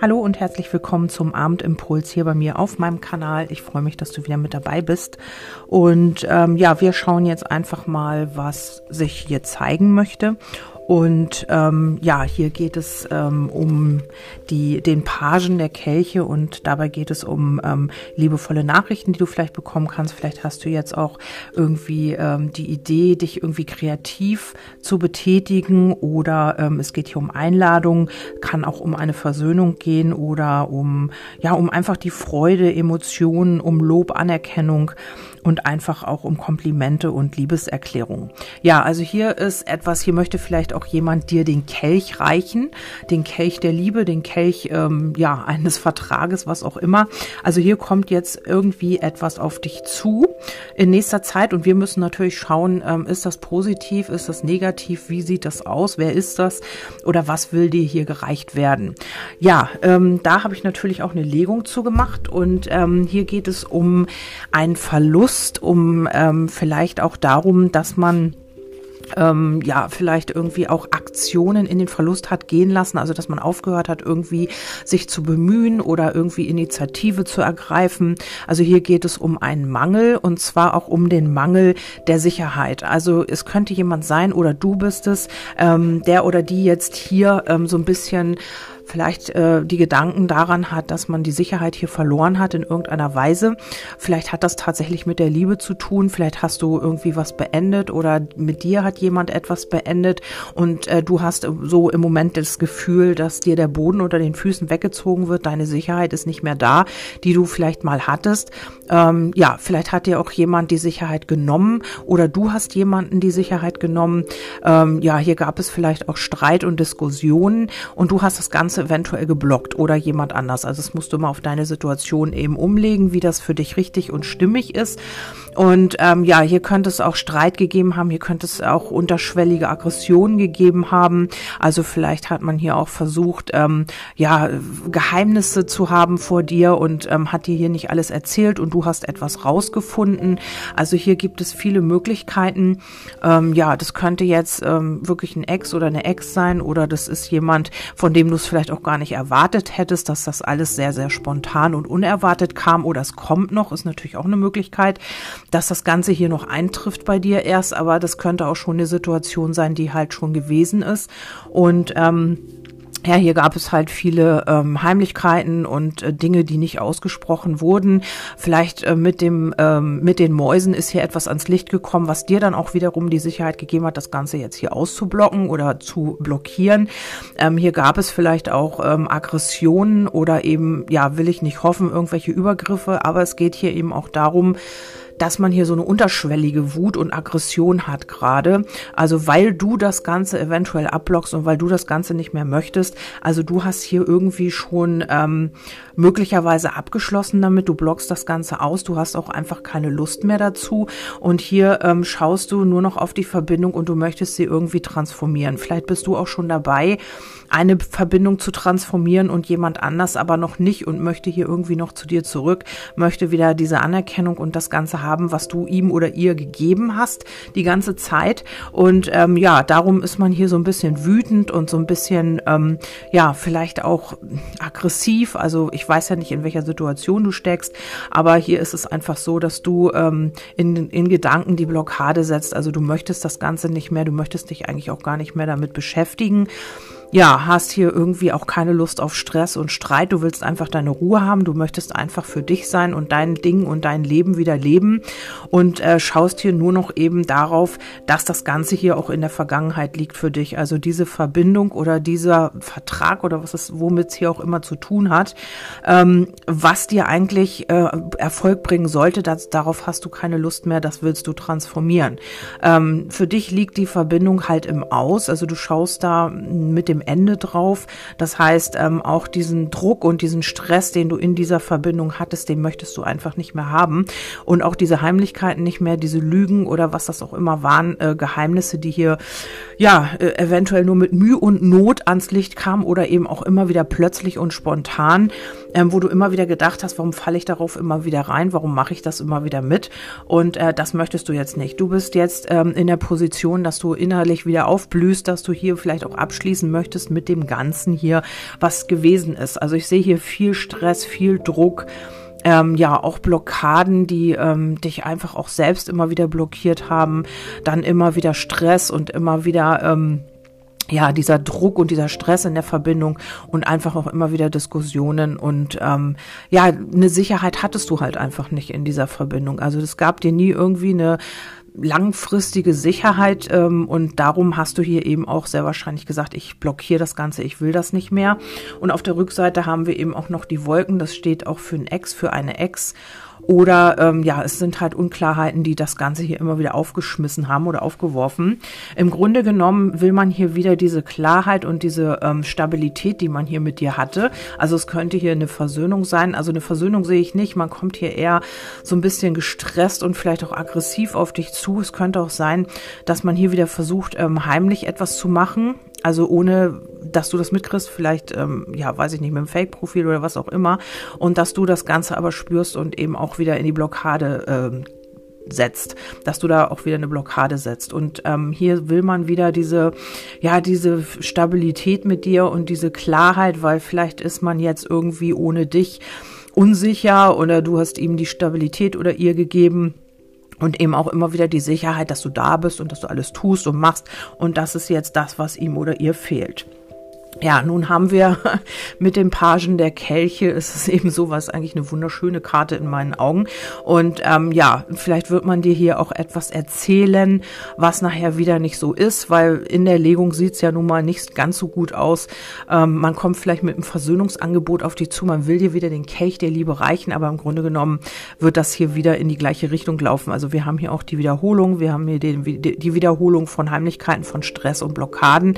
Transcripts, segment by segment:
Hallo und herzlich willkommen zum Abendimpuls hier bei mir auf meinem Kanal. Ich freue mich, dass du wieder mit dabei bist. Und ähm, ja, wir schauen jetzt einfach mal, was sich hier zeigen möchte. Und ähm, ja, hier geht es ähm, um die, den Pagen der Kelche und dabei geht es um ähm, liebevolle Nachrichten, die du vielleicht bekommen kannst. Vielleicht hast du jetzt auch irgendwie ähm, die Idee, dich irgendwie kreativ zu betätigen oder ähm, es geht hier um Einladungen, kann auch um eine Versöhnung gehen oder um, ja, um einfach die Freude, Emotionen, um Lob, Anerkennung und einfach auch um Komplimente und Liebeserklärungen. Ja, also hier ist etwas, hier möchte vielleicht auch jemand dir den Kelch reichen, den Kelch der Liebe, den Kelch ähm, ja eines Vertrages, was auch immer. Also hier kommt jetzt irgendwie etwas auf dich zu in nächster Zeit und wir müssen natürlich schauen, ähm, ist das positiv, ist das negativ, wie sieht das aus, wer ist das oder was will dir hier gereicht werden? Ja, ähm, da habe ich natürlich auch eine Legung zugemacht und ähm, hier geht es um einen Verlust Lust, um ähm, vielleicht auch darum, dass man ähm, ja, vielleicht irgendwie auch Aktionen in den Verlust hat gehen lassen, also dass man aufgehört hat, irgendwie sich zu bemühen oder irgendwie Initiative zu ergreifen. Also hier geht es um einen Mangel und zwar auch um den Mangel der Sicherheit. Also es könnte jemand sein oder du bist es, ähm, der oder die jetzt hier ähm, so ein bisschen vielleicht äh, die Gedanken daran hat, dass man die Sicherheit hier verloren hat in irgendeiner Weise. Vielleicht hat das tatsächlich mit der Liebe zu tun. Vielleicht hast du irgendwie was beendet oder mit dir hat jemand etwas beendet und äh, du hast so im Moment das Gefühl, dass dir der Boden unter den Füßen weggezogen wird. Deine Sicherheit ist nicht mehr da, die du vielleicht mal hattest. Ähm, ja, vielleicht hat dir auch jemand die Sicherheit genommen oder du hast jemanden die Sicherheit genommen. Ähm, ja, hier gab es vielleicht auch Streit und Diskussionen und du hast das Ganze eventuell geblockt oder jemand anders. Also es musst du mal auf deine Situation eben umlegen, wie das für dich richtig und stimmig ist. Und ähm, ja, hier könnte es auch Streit gegeben haben, hier könnte es auch unterschwellige Aggressionen gegeben haben. Also vielleicht hat man hier auch versucht, ähm, ja, Geheimnisse zu haben vor dir und ähm, hat dir hier nicht alles erzählt und du hast etwas rausgefunden. Also hier gibt es viele Möglichkeiten. Ähm, ja, das könnte jetzt ähm, wirklich ein Ex oder eine Ex sein oder das ist jemand, von dem du es vielleicht auch gar nicht erwartet hättest, dass das alles sehr, sehr spontan und unerwartet kam oder es kommt noch, ist natürlich auch eine Möglichkeit dass das Ganze hier noch eintrifft bei dir erst, aber das könnte auch schon eine Situation sein, die halt schon gewesen ist. Und ähm, ja, hier gab es halt viele ähm, Heimlichkeiten und äh, Dinge, die nicht ausgesprochen wurden. Vielleicht äh, mit dem ähm, mit den Mäusen ist hier etwas ans Licht gekommen, was dir dann auch wiederum die Sicherheit gegeben hat, das Ganze jetzt hier auszublocken oder zu blockieren. Ähm, hier gab es vielleicht auch ähm, Aggressionen oder eben, ja, will ich nicht hoffen, irgendwelche Übergriffe, aber es geht hier eben auch darum, dass man hier so eine unterschwellige Wut und Aggression hat gerade. Also weil du das Ganze eventuell abblockst und weil du das Ganze nicht mehr möchtest. Also du hast hier irgendwie schon ähm, möglicherweise abgeschlossen damit. Du blockst das Ganze aus. Du hast auch einfach keine Lust mehr dazu. Und hier ähm, schaust du nur noch auf die Verbindung und du möchtest sie irgendwie transformieren. Vielleicht bist du auch schon dabei, eine Verbindung zu transformieren und jemand anders aber noch nicht und möchte hier irgendwie noch zu dir zurück, möchte wieder diese Anerkennung und das Ganze haben, was du ihm oder ihr gegeben hast die ganze Zeit. Und ähm, ja, darum ist man hier so ein bisschen wütend und so ein bisschen, ähm, ja, vielleicht auch aggressiv. Also ich weiß ja nicht, in welcher Situation du steckst, aber hier ist es einfach so, dass du ähm, in, in Gedanken die Blockade setzt. Also du möchtest das Ganze nicht mehr, du möchtest dich eigentlich auch gar nicht mehr damit beschäftigen ja, hast hier irgendwie auch keine Lust auf Stress und Streit. Du willst einfach deine Ruhe haben. Du möchtest einfach für dich sein und dein Ding und dein Leben wieder leben und äh, schaust hier nur noch eben darauf, dass das Ganze hier auch in der Vergangenheit liegt für dich. Also diese Verbindung oder dieser Vertrag oder was es, womit es hier auch immer zu tun hat, ähm, was dir eigentlich äh, Erfolg bringen sollte, das, darauf hast du keine Lust mehr. Das willst du transformieren. Ähm, für dich liegt die Verbindung halt im Aus. Also du schaust da mit dem Ende drauf. Das heißt, ähm, auch diesen Druck und diesen Stress, den du in dieser Verbindung hattest, den möchtest du einfach nicht mehr haben. Und auch diese Heimlichkeiten nicht mehr, diese Lügen oder was das auch immer waren, äh, Geheimnisse, die hier ja äh, eventuell nur mit Mühe und Not ans Licht kamen oder eben auch immer wieder plötzlich und spontan, ähm, wo du immer wieder gedacht hast, warum falle ich darauf immer wieder rein, warum mache ich das immer wieder mit? Und äh, das möchtest du jetzt nicht. Du bist jetzt ähm, in der Position, dass du innerlich wieder aufblühst, dass du hier vielleicht auch abschließen möchtest mit dem Ganzen hier, was gewesen ist. Also ich sehe hier viel Stress, viel Druck ähm, ja auch Blockaden, die ähm, dich einfach auch selbst immer wieder blockiert haben, dann immer wieder Stress und immer wieder ähm, ja, dieser Druck und dieser Stress in der Verbindung und einfach auch immer wieder Diskussionen und ähm, ja, eine Sicherheit hattest du halt einfach nicht in dieser Verbindung. Also es gab dir nie irgendwie eine langfristige Sicherheit ähm, und darum hast du hier eben auch sehr wahrscheinlich gesagt, ich blockiere das Ganze, ich will das nicht mehr. Und auf der Rückseite haben wir eben auch noch die Wolken, das steht auch für ein Ex, für eine Ex. Oder ähm, ja, es sind halt Unklarheiten, die das Ganze hier immer wieder aufgeschmissen haben oder aufgeworfen. Im Grunde genommen will man hier wieder diese Klarheit und diese ähm, Stabilität, die man hier mit dir hatte. Also es könnte hier eine Versöhnung sein. Also eine Versöhnung sehe ich nicht. Man kommt hier eher so ein bisschen gestresst und vielleicht auch aggressiv auf dich zu. Es könnte auch sein, dass man hier wieder versucht, ähm, heimlich etwas zu machen. Also ohne, dass du das mitkriegst, vielleicht, ähm, ja, weiß ich nicht, mit einem Fake-Profil oder was auch immer. Und dass du das Ganze aber spürst und eben auch wieder in die Blockade ähm, setzt, dass du da auch wieder eine Blockade setzt. Und ähm, hier will man wieder diese, ja, diese Stabilität mit dir und diese Klarheit, weil vielleicht ist man jetzt irgendwie ohne dich unsicher oder du hast ihm die Stabilität oder ihr gegeben und eben auch immer wieder die Sicherheit, dass du da bist und dass du alles tust und machst und das ist jetzt das, was ihm oder ihr fehlt. Ja, nun haben wir mit dem Pagen der Kelche, ist es eben sowas, eigentlich eine wunderschöne Karte in meinen Augen. Und ähm, ja, vielleicht wird man dir hier auch etwas erzählen, was nachher wieder nicht so ist, weil in der Legung sieht es ja nun mal nicht ganz so gut aus. Ähm, man kommt vielleicht mit einem Versöhnungsangebot auf dich zu, man will dir wieder den Kelch der Liebe reichen, aber im Grunde genommen wird das hier wieder in die gleiche Richtung laufen. Also wir haben hier auch die Wiederholung, wir haben hier den, die Wiederholung von Heimlichkeiten, von Stress und Blockaden.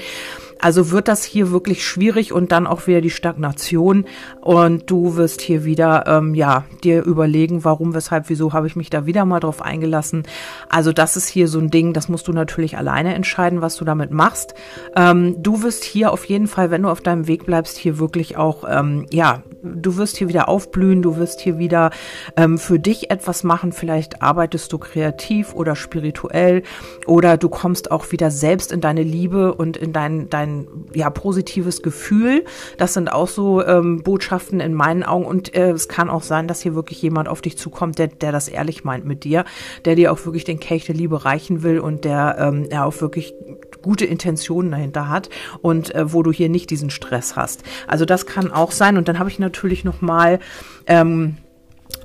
Also wird das hier wirklich schwierig und dann auch wieder die Stagnation und du wirst hier wieder, ähm, ja, dir überlegen, warum, weshalb, wieso habe ich mich da wieder mal drauf eingelassen. Also das ist hier so ein Ding, das musst du natürlich alleine entscheiden, was du damit machst. Ähm, du wirst hier auf jeden Fall, wenn du auf deinem Weg bleibst, hier wirklich auch, ähm, ja, du wirst hier wieder aufblühen, du wirst hier wieder ähm, für dich etwas machen. Vielleicht arbeitest du kreativ oder spirituell oder du kommst auch wieder selbst in deine Liebe und in dein, dein ja, positives Gefühl. Das sind auch so ähm, Botschaften in meinen Augen. Und äh, es kann auch sein, dass hier wirklich jemand auf dich zukommt, der, der das ehrlich meint mit dir, der dir auch wirklich den Kelch der Liebe reichen will und der ähm, ja auch wirklich gute Intentionen dahinter hat und äh, wo du hier nicht diesen Stress hast. Also das kann auch sein. Und dann habe ich natürlich noch mal ähm,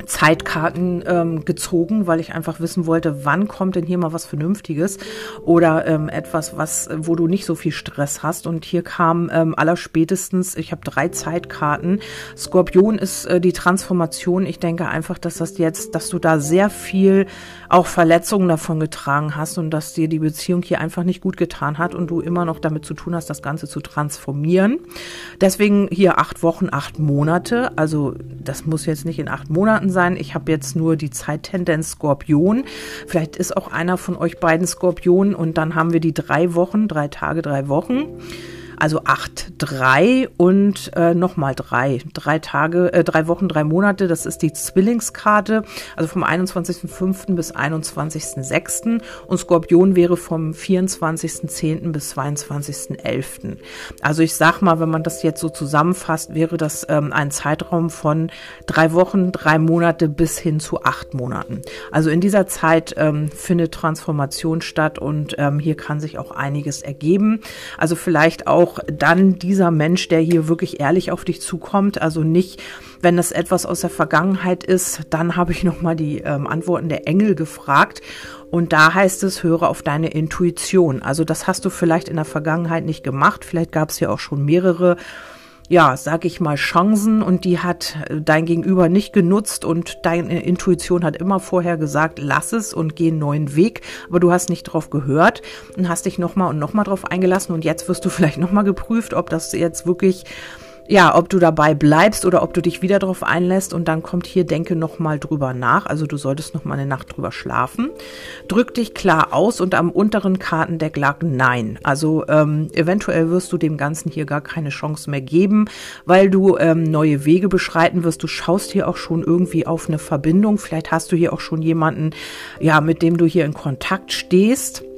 Zeitkarten ähm, gezogen, weil ich einfach wissen wollte, wann kommt denn hier mal was Vernünftiges oder ähm, etwas, was, wo du nicht so viel Stress hast. Und hier kam ähm, allerspätestens, ich habe drei Zeitkarten. Skorpion ist äh, die Transformation. Ich denke einfach, dass das jetzt, dass du da sehr viel auch Verletzungen davon getragen hast und dass dir die Beziehung hier einfach nicht gut getan hat und du immer noch damit zu tun hast, das Ganze zu transformieren. Deswegen hier acht Wochen, acht Monate. Also das muss jetzt nicht in acht Monaten sein. Ich habe jetzt nur die Zeittendenz Skorpion. Vielleicht ist auch einer von euch beiden Skorpion und dann haben wir die drei Wochen, drei Tage, drei Wochen. Also acht, drei und äh, nochmal drei. Drei Tage, äh, drei Wochen, drei Monate. Das ist die Zwillingskarte. Also vom 21.05. bis 21.06. Und Skorpion wäre vom 24.10. bis 22.11. Also ich sag mal, wenn man das jetzt so zusammenfasst, wäre das ähm, ein Zeitraum von drei Wochen, drei Monate bis hin zu acht Monaten. Also in dieser Zeit ähm, findet Transformation statt und ähm, hier kann sich auch einiges ergeben. Also vielleicht auch auch dann dieser Mensch, der hier wirklich ehrlich auf dich zukommt. Also nicht, wenn das etwas aus der Vergangenheit ist, dann habe ich nochmal die ähm, Antworten der Engel gefragt. Und da heißt es, höre auf deine Intuition. Also das hast du vielleicht in der Vergangenheit nicht gemacht. Vielleicht gab es ja auch schon mehrere ja, sag ich mal, Chancen und die hat äh, dein Gegenüber nicht genutzt und deine Intuition hat immer vorher gesagt, lass es und geh einen neuen Weg, aber du hast nicht drauf gehört und hast dich nochmal und nochmal drauf eingelassen und jetzt wirst du vielleicht nochmal geprüft, ob das jetzt wirklich ja, ob du dabei bleibst oder ob du dich wieder darauf einlässt und dann kommt hier, denke nochmal drüber nach. Also du solltest nochmal eine Nacht drüber schlafen. Drück dich klar aus und am unteren Kartendeck lag Nein. Also ähm, eventuell wirst du dem Ganzen hier gar keine Chance mehr geben, weil du ähm, neue Wege beschreiten wirst. Du schaust hier auch schon irgendwie auf eine Verbindung. Vielleicht hast du hier auch schon jemanden, ja, mit dem du hier in Kontakt stehst.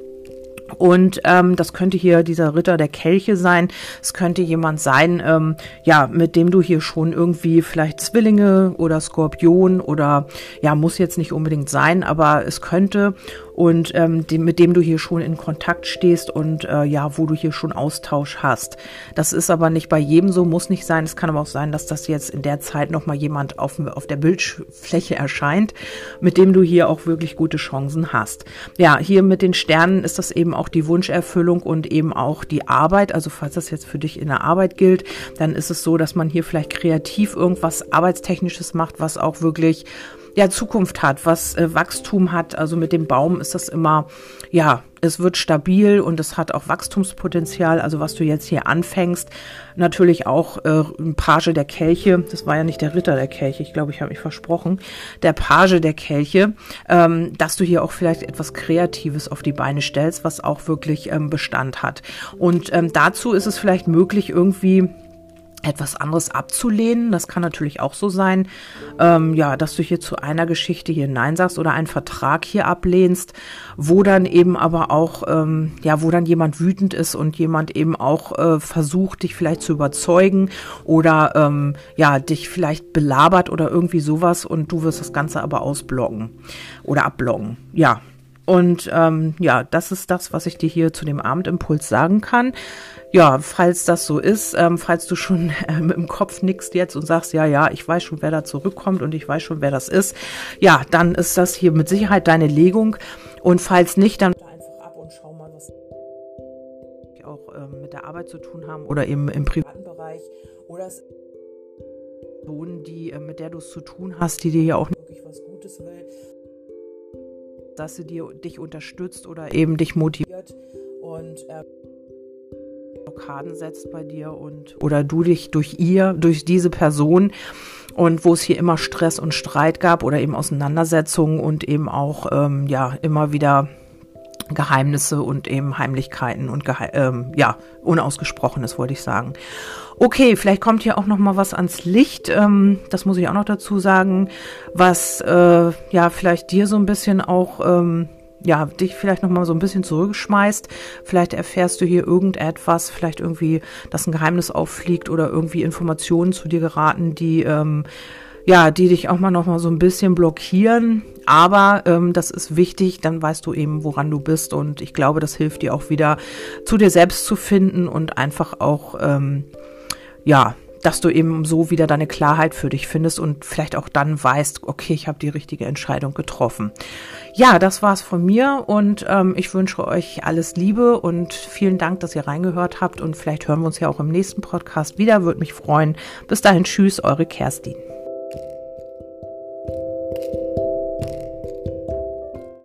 Und ähm, das könnte hier dieser Ritter der Kelche sein. Es könnte jemand sein, ähm, ja, mit dem du hier schon irgendwie vielleicht Zwillinge oder Skorpion oder ja, muss jetzt nicht unbedingt sein, aber es könnte und ähm, dem, mit dem du hier schon in Kontakt stehst und äh, ja, wo du hier schon Austausch hast. Das ist aber nicht bei jedem so, muss nicht sein. Es kann aber auch sein, dass das jetzt in der Zeit nochmal jemand auf, auf der Bildfläche erscheint, mit dem du hier auch wirklich gute Chancen hast. Ja, hier mit den Sternen ist das eben auch die Wunscherfüllung und eben auch die Arbeit. Also falls das jetzt für dich in der Arbeit gilt, dann ist es so, dass man hier vielleicht kreativ irgendwas Arbeitstechnisches macht, was auch wirklich ja Zukunft hat, was äh, Wachstum hat. Also mit dem Baum ist das immer, ja, es wird stabil und es hat auch Wachstumspotenzial. Also was du jetzt hier anfängst, natürlich auch äh, Page der Kelche. Das war ja nicht der Ritter der Kelche. Ich glaube, ich habe mich versprochen. Der Page der Kelche, ähm, dass du hier auch vielleicht etwas Kreatives auf die Beine stellst, was auch wirklich ähm, Bestand hat. Und ähm, dazu ist es vielleicht möglich, irgendwie etwas anderes abzulehnen. Das kann natürlich auch so sein, ähm, ja, dass du hier zu einer Geschichte hier Nein sagst oder einen Vertrag hier ablehnst, wo dann eben aber auch, ähm, ja, wo dann jemand wütend ist und jemand eben auch äh, versucht, dich vielleicht zu überzeugen oder ähm, ja, dich vielleicht belabert oder irgendwie sowas und du wirst das Ganze aber ausblocken oder abblocken. Ja, und ähm, ja, das ist das, was ich dir hier zu dem Abendimpuls sagen kann. Ja, falls das so ist, ähm, falls du schon äh, mit dem Kopf nickst jetzt und sagst, ja, ja, ich weiß schon, wer da zurückkommt und ich weiß schon, wer das ist, ja, dann ist das hier mit Sicherheit deine Legung. Und falls nicht, dann einfach ab und schau mal, was auch ähm, mit der Arbeit zu tun haben oder eben im privaten Bereich oder es Personen, die, äh, mit der du es zu tun hast, die dir ja auch wirklich was Gutes will dass sie dir, dich unterstützt oder eben dich motiviert und äh, Blockaden setzt bei dir und oder du dich durch ihr, durch diese Person und wo es hier immer Stress und Streit gab oder eben Auseinandersetzungen und eben auch ähm, ja immer wieder Geheimnisse und eben Heimlichkeiten und Gehe ähm, ja unausgesprochenes wollte ich sagen. Okay, vielleicht kommt hier auch noch mal was ans Licht. Ähm, das muss ich auch noch dazu sagen, was äh, ja vielleicht dir so ein bisschen auch ähm, ja, dich vielleicht noch mal so ein bisschen zurückschmeißt. Vielleicht erfährst du hier irgendetwas, vielleicht irgendwie, dass ein Geheimnis auffliegt oder irgendwie Informationen zu dir geraten, die ähm, ja, die dich auch mal noch mal so ein bisschen blockieren. Aber ähm, das ist wichtig, dann weißt du eben, woran du bist. Und ich glaube, das hilft dir auch wieder, zu dir selbst zu finden und einfach auch, ähm, ja, dass du eben so wieder deine Klarheit für dich findest und vielleicht auch dann weißt, okay, ich habe die richtige Entscheidung getroffen. Ja, das war's von mir und ähm, ich wünsche euch alles Liebe und vielen Dank, dass ihr reingehört habt und vielleicht hören wir uns ja auch im nächsten Podcast wieder. Würde mich freuen. Bis dahin, tschüss, eure Kerstin.